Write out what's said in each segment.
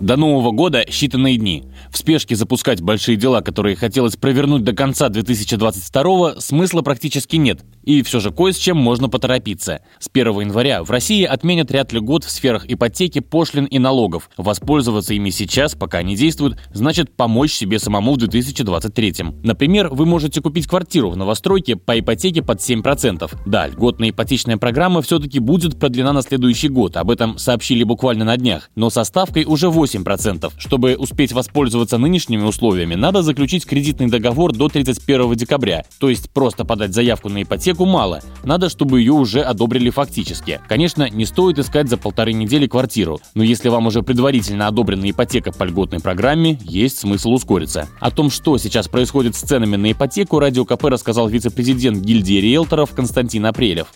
До Нового года считанные дни. В спешке запускать большие дела, которые хотелось провернуть до конца 2022 смысла практически нет. И все же кое с чем можно поторопиться. С 1 января в России отменят ряд льгот в сферах ипотеки, пошлин и налогов. Воспользоваться ими сейчас, пока они действуют, значит помочь себе самому в 2023. Например, вы можете купить квартиру в новостройке по ипотеке под 7%. Да, льготная ипотечная программа все-таки будет продлена на следующий год. Об этом сообщили буквально на днях. Но со ставкой уже 8 8%. Чтобы успеть воспользоваться нынешними условиями, надо заключить кредитный договор до 31 декабря. То есть просто подать заявку на ипотеку мало. Надо, чтобы ее уже одобрили фактически. Конечно, не стоит искать за полторы недели квартиру. Но если вам уже предварительно одобрена ипотека по льготной программе, есть смысл ускориться. О том, что сейчас происходит с ценами на ипотеку, Радио КП рассказал вице-президент гильдии риэлторов Константин Апрелев.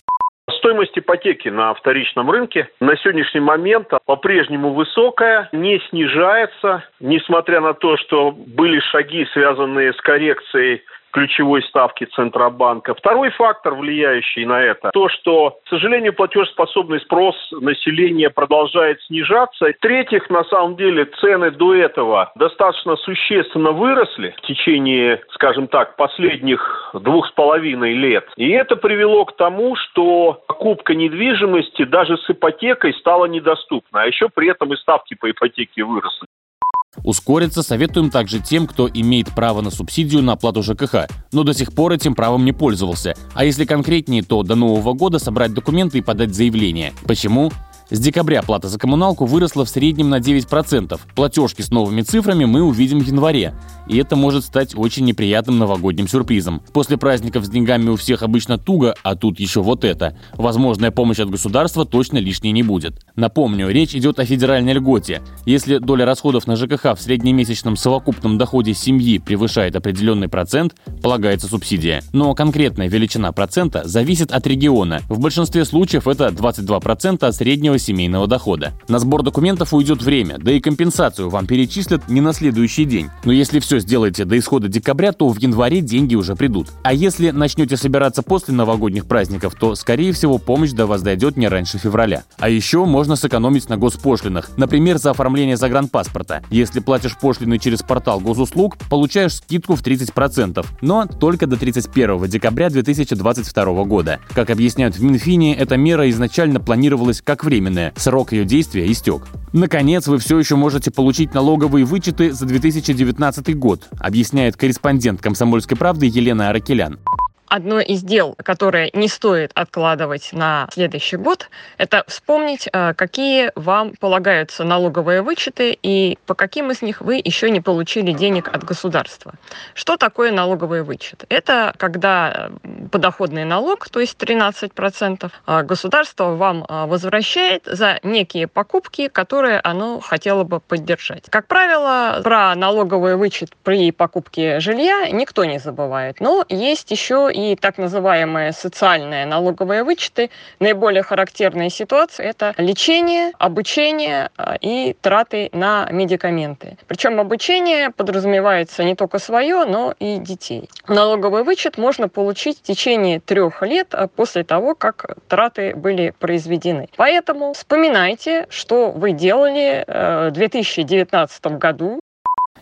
Стоимость ипотеки на вторичном рынке на сегодняшний момент по-прежнему высокая, не снижается, несмотря на то, что были шаги, связанные с коррекцией ключевой ставки Центробанка. Второй фактор, влияющий на это, то, что, к сожалению, платежеспособный спрос населения продолжает снижаться. В-третьих, на самом деле, цены до этого достаточно существенно выросли в течение, скажем так, последних двух с половиной лет. И это привело к тому, что покупка недвижимости даже с ипотекой стала недоступна. А еще при этом и ставки по ипотеке выросли. Ускориться советуем также тем, кто имеет право на субсидию на оплату ЖКХ, но до сих пор этим правом не пользовался. А если конкретнее, то до Нового года собрать документы и подать заявление. Почему? С декабря плата за коммуналку выросла в среднем на 9%. Платежки с новыми цифрами мы увидим в январе. И это может стать очень неприятным новогодним сюрпризом. После праздников с деньгами у всех обычно туго, а тут еще вот это. Возможная помощь от государства точно лишней не будет. Напомню, речь идет о федеральной льготе. Если доля расходов на ЖКХ в среднемесячном совокупном доходе семьи превышает определенный процент, полагается субсидия. Но конкретная величина процента зависит от региона. В большинстве случаев это 22% от среднего семейного дохода. На сбор документов уйдет время, да и компенсацию вам перечислят не на следующий день. Но если все сделаете до исхода декабря, то в январе деньги уже придут. А если начнете собираться после новогодних праздников, то, скорее всего, помощь до вас дойдет не раньше февраля. А еще можно сэкономить на госпошлинах, например, за оформление загранпаспорта. Если платишь пошлины через портал госуслуг, получаешь скидку в 30%, но только до 31 декабря 2022 года. Как объясняют в Минфине, эта мера изначально планировалась как временная временная, срок ее действия истек. Наконец, вы все еще можете получить налоговые вычеты за 2019 год, объясняет корреспондент «Комсомольской правды» Елена Аракелян одно из дел, которое не стоит откладывать на следующий год, это вспомнить, э, какие вам полагаются налоговые вычеты и по каким из них вы еще не получили денег от государства. Что такое налоговый вычет? Это когда подоходный налог, то есть 13%, э, государство вам возвращает за некие покупки, которые оно хотело бы поддержать. Как правило, про налоговый вычет при покупке жилья никто не забывает, но есть еще и и так называемые социальные налоговые вычеты. Наиболее характерные ситуации – это лечение, обучение а, и траты на медикаменты. Причем обучение подразумевается не только свое, но и детей. Налоговый вычет можно получить в течение трех лет а, после того, как траты были произведены. Поэтому вспоминайте, что вы делали э, в 2019 году,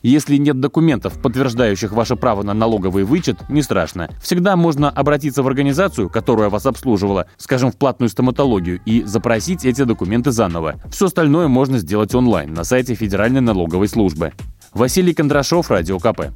если нет документов, подтверждающих ваше право на налоговый вычет, не страшно. Всегда можно обратиться в организацию, которая вас обслуживала, скажем, в платную стоматологию, и запросить эти документы заново. Все остальное можно сделать онлайн на сайте Федеральной налоговой службы. Василий Кондрашов, Радио КП.